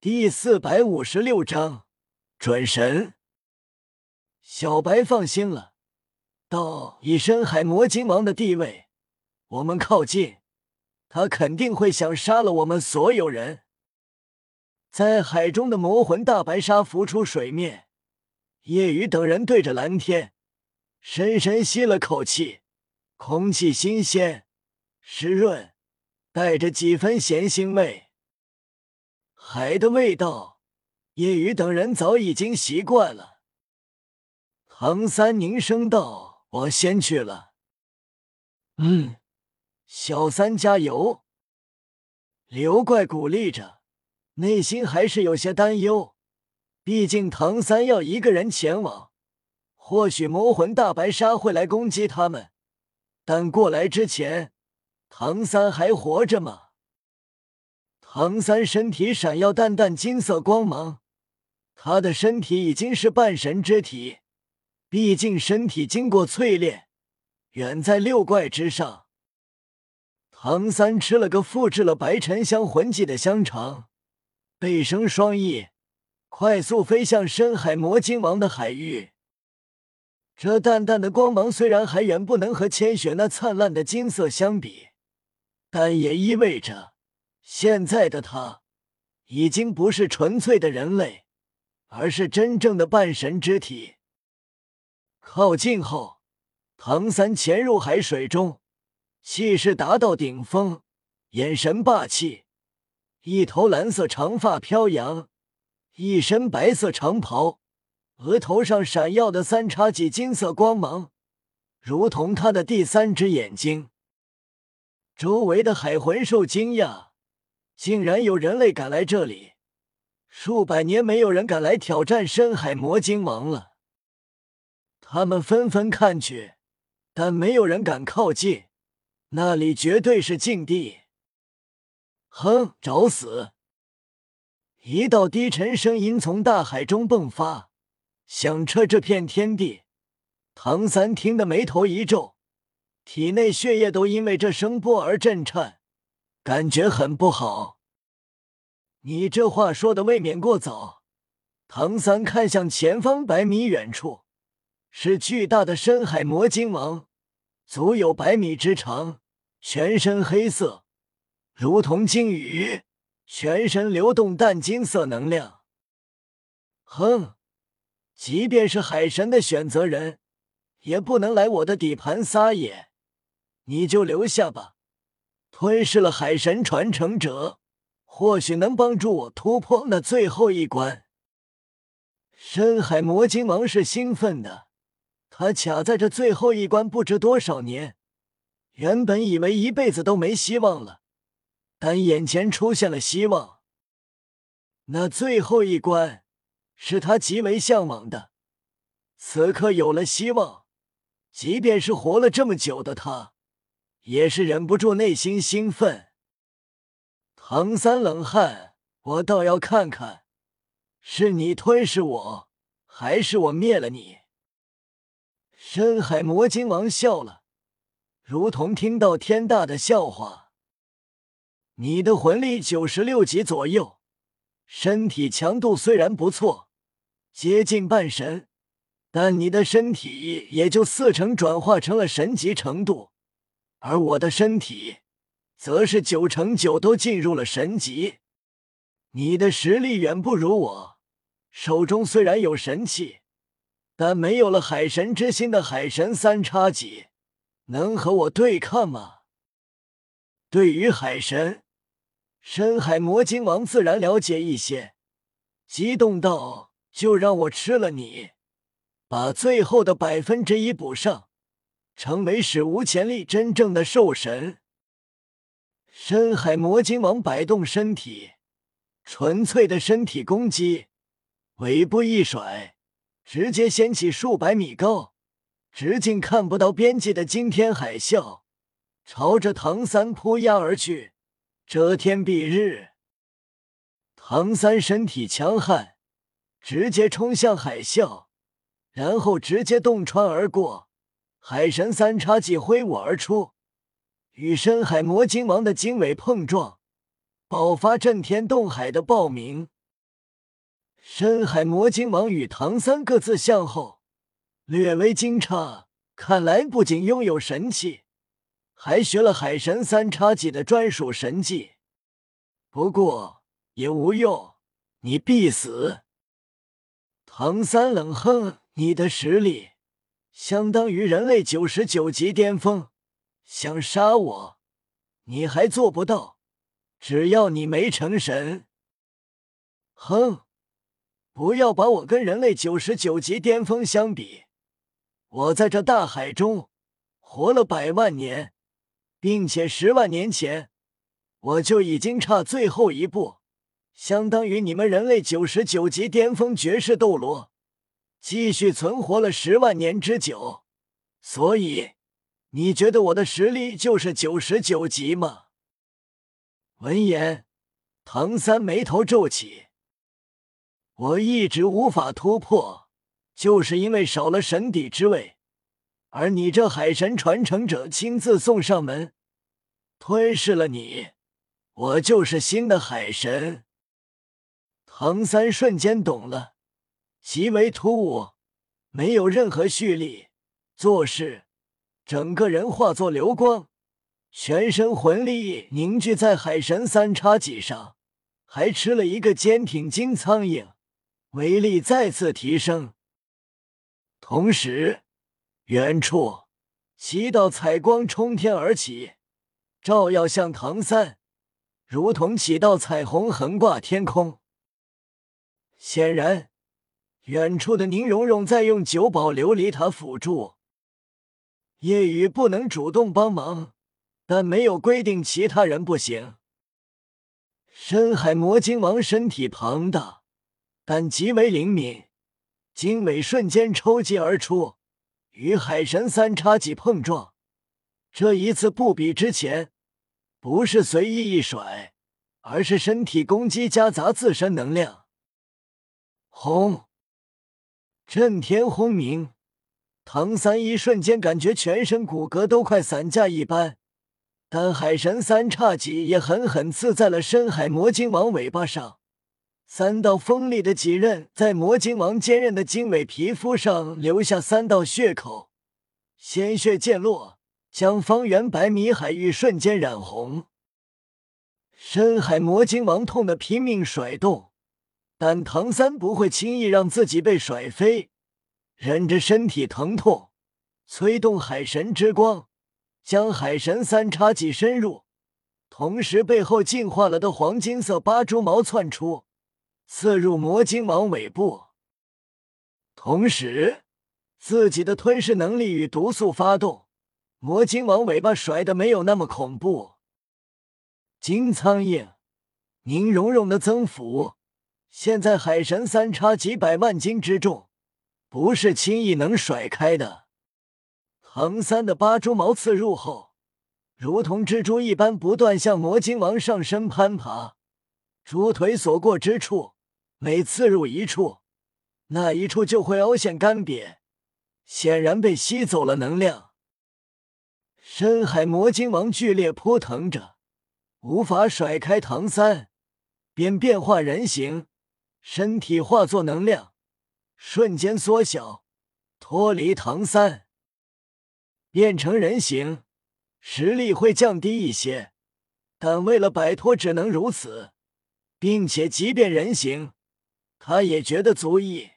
第四百五十六章准神。小白放心了，到：“以深海魔晶王的地位，我们靠近，他肯定会想杀了我们所有人。”在海中的魔魂大白鲨浮出水面，夜雨等人对着蓝天深深吸了口气，空气新鲜、湿润，带着几分咸腥味。海的味道，叶雨等人早已经习惯了。唐三凝声道：“我先去了。”“嗯，小三加油。”刘怪鼓励着，内心还是有些担忧。毕竟唐三要一个人前往，或许魔魂大白鲨会来攻击他们，但过来之前，唐三还活着吗？唐三身体闪耀淡淡金色光芒，他的身体已经是半神之体，毕竟身体经过淬炼，远在六怪之上。唐三吃了个复制了白沉香魂技的香肠，背生双翼，快速飞向深海魔晶王的海域。这淡淡的光芒虽然还远不能和千雪那灿烂的金色相比，但也意味着。现在的他已经不是纯粹的人类，而是真正的半神之体。靠近后，唐三潜入海水中，气势达到顶峰，眼神霸气，一头蓝色长发飘扬，一身白色长袍，额头上闪耀的三叉戟金色光芒，如同他的第三只眼睛。周围的海魂兽惊讶。竟然有人类敢来这里！数百年没有人敢来挑战深海魔晶王了。他们纷纷看去，但没有人敢靠近，那里绝对是禁地。哼，找死！一道低沉声音从大海中迸发，响彻这片天地。唐三听得眉头一皱，体内血液都因为这声波而震颤。感觉很不好，你这话说的未免过早。唐三看向前方百米远处，是巨大的深海魔晶王，足有百米之长，全身黑色，如同鲸鱼，全身流动淡金色能量。哼，即便是海神的选择人，也不能来我的底盘撒野，你就留下吧。吞噬了海神传承者，或许能帮助我突破那最后一关。深海魔晶王是兴奋的，他卡在这最后一关不知多少年，原本以为一辈子都没希望了，但眼前出现了希望。那最后一关是他极为向往的，此刻有了希望，即便是活了这么久的他。也是忍不住内心兴奋。唐三冷汗，我倒要看看，是你吞噬我，还是我灭了你？深海魔鲸王笑了，如同听到天大的笑话。你的魂力九十六级左右，身体强度虽然不错，接近半神，但你的身体也就四成转化成了神级程度。而我的身体，则是九成九都进入了神级。你的实力远不如我，手中虽然有神器，但没有了海神之心的海神三叉戟，能和我对抗吗？对于海神，深海魔晶王自然了解一些，激动道：“就让我吃了你，把最后的百分之一补上。”成为史无前例真正的兽神，深海魔鲸王摆动身体，纯粹的身体攻击，尾部一甩，直接掀起数百米高、直径看不到边际的惊天海啸，朝着唐三扑压而去，遮天蔽日。唐三身体强悍，直接冲向海啸，然后直接洞穿而过。海神三叉戟挥舞而出，与深海魔鲸王的经纬碰撞，爆发震天动海的爆鸣。深海魔鲸王与唐三各自向后，略微惊诧。看来不仅拥有神器，还学了海神三叉戟的专属神技。不过也无用，你必死。唐三冷哼：“你的实力相当于人类九十九级巅峰，想杀我，你还做不到。只要你没成神。”哼，不要把我跟人类九十九级巅峰相比。我在这大海中活了百万年，并且十万年前我就已经差最后一步，相当于你们人类九十九级巅峰绝世斗罗继续存活了十万年之久。所以，你觉得我的实力就是九十九级吗？闻言，唐三眉头皱起，我一直无法突破。就是因为少了神底之位，而你这海神传承者亲自送上门，吞噬了你，我就是新的海神。唐三瞬间懂了，极为突兀，没有任何蓄力，做事整个人化作流光，全身魂力凝聚在海神三叉戟上，还吃了一个坚挺金苍蝇，威力再次提升。同时，远处七道彩光冲天而起，照耀向唐三，如同几道彩虹横挂天空。显然，远处的宁荣荣在用九宝琉璃塔辅助。夜雨不能主动帮忙，但没有规定其他人不行。深海魔鲸王身体庞大，但极为灵敏。经纬瞬间抽击而出，与海神三叉戟碰撞。这一次不比之前，不是随意一甩，而是身体攻击夹杂自身能量。轰！震天轰鸣，唐三一瞬间感觉全身骨骼都快散架一般。但海神三叉戟也狠狠刺在了深海魔鲸王尾巴上。三道锋利的戟刃在魔晶王坚韧的经纬皮肤上留下三道血口，鲜血溅落，将方圆百米海域瞬间染红。深海魔晶王痛得拼命甩动，但唐三不会轻易让自己被甩飞，忍着身体疼痛，催动海神之光，将海神三叉戟深入，同时背后进化了的黄金色八蛛矛窜出。刺入魔晶王尾部，同时自己的吞噬能力与毒素发动，魔晶王尾巴甩的没有那么恐怖。金苍蝇，宁荣荣的增幅，现在海神三叉几百万斤之重，不是轻易能甩开的。唐三的八蛛矛刺入后，如同蜘蛛一般不断向魔晶王上身攀爬，猪腿所过之处。每刺入一处，那一处就会凹陷干瘪，显然被吸走了能量。深海魔晶王剧烈扑腾着，无法甩开唐三，便变化人形，身体化作能量，瞬间缩小，脱离唐三。变成人形，实力会降低一些，但为了摆脱，只能如此，并且即便人形。他也觉得足矣。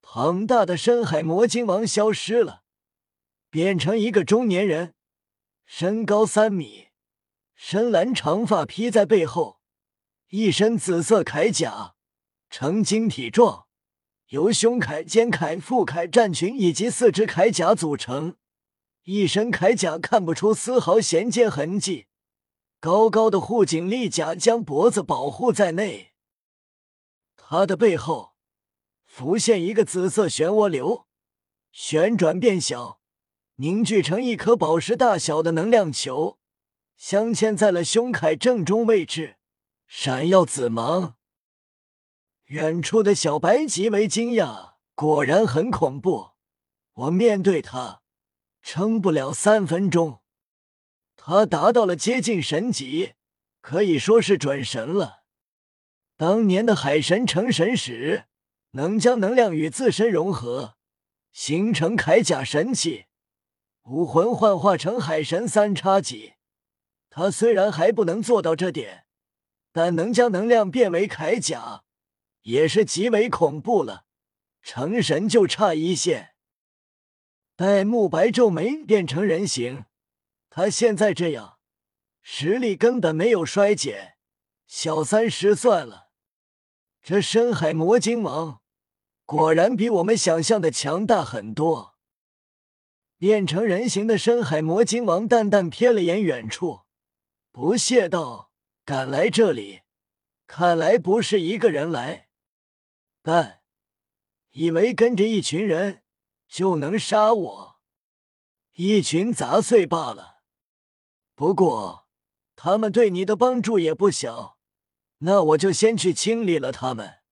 庞大的深海魔晶王消失了，变成一个中年人，身高三米，深蓝长发披在背后，一身紫色铠甲，呈晶体状，由胸铠、肩铠、腹铠、战裙以及四只铠甲组成。一身铠甲看不出丝毫衔接痕迹，高高的护颈立甲将脖子保护在内。他的背后浮现一个紫色漩涡流，旋转变小，凝聚成一颗宝石大小的能量球，镶嵌在了胸铠正中位置，闪耀紫芒。远处的小白极为惊讶，果然很恐怖。我面对他，撑不了三分钟。他达到了接近神级，可以说是准神了。当年的海神成神时，能将能量与自身融合，形成铠甲神器，武魂幻化成海神三叉戟。他虽然还不能做到这点，但能将能量变为铠甲，也是极为恐怖了。成神就差一线。戴沐白皱眉变成人形，他现在这样，实力根本没有衰减，小三十算了。这深海魔晶王果然比我们想象的强大很多。变成人形的深海魔晶王淡淡瞥了眼远处，不屑道：“敢来这里，看来不是一个人来，但以为跟着一群人。”就能杀我，一群杂碎罢了。不过他们对你的帮助也不小，那我就先去清理了他们。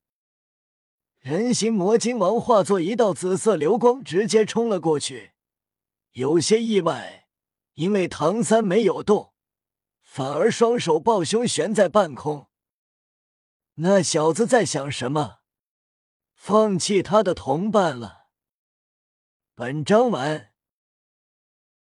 人形魔晶王化作一道紫色流光，直接冲了过去。有些意外，因为唐三没有动，反而双手抱胸悬在半空。那小子在想什么？放弃他的同伴了？本章完。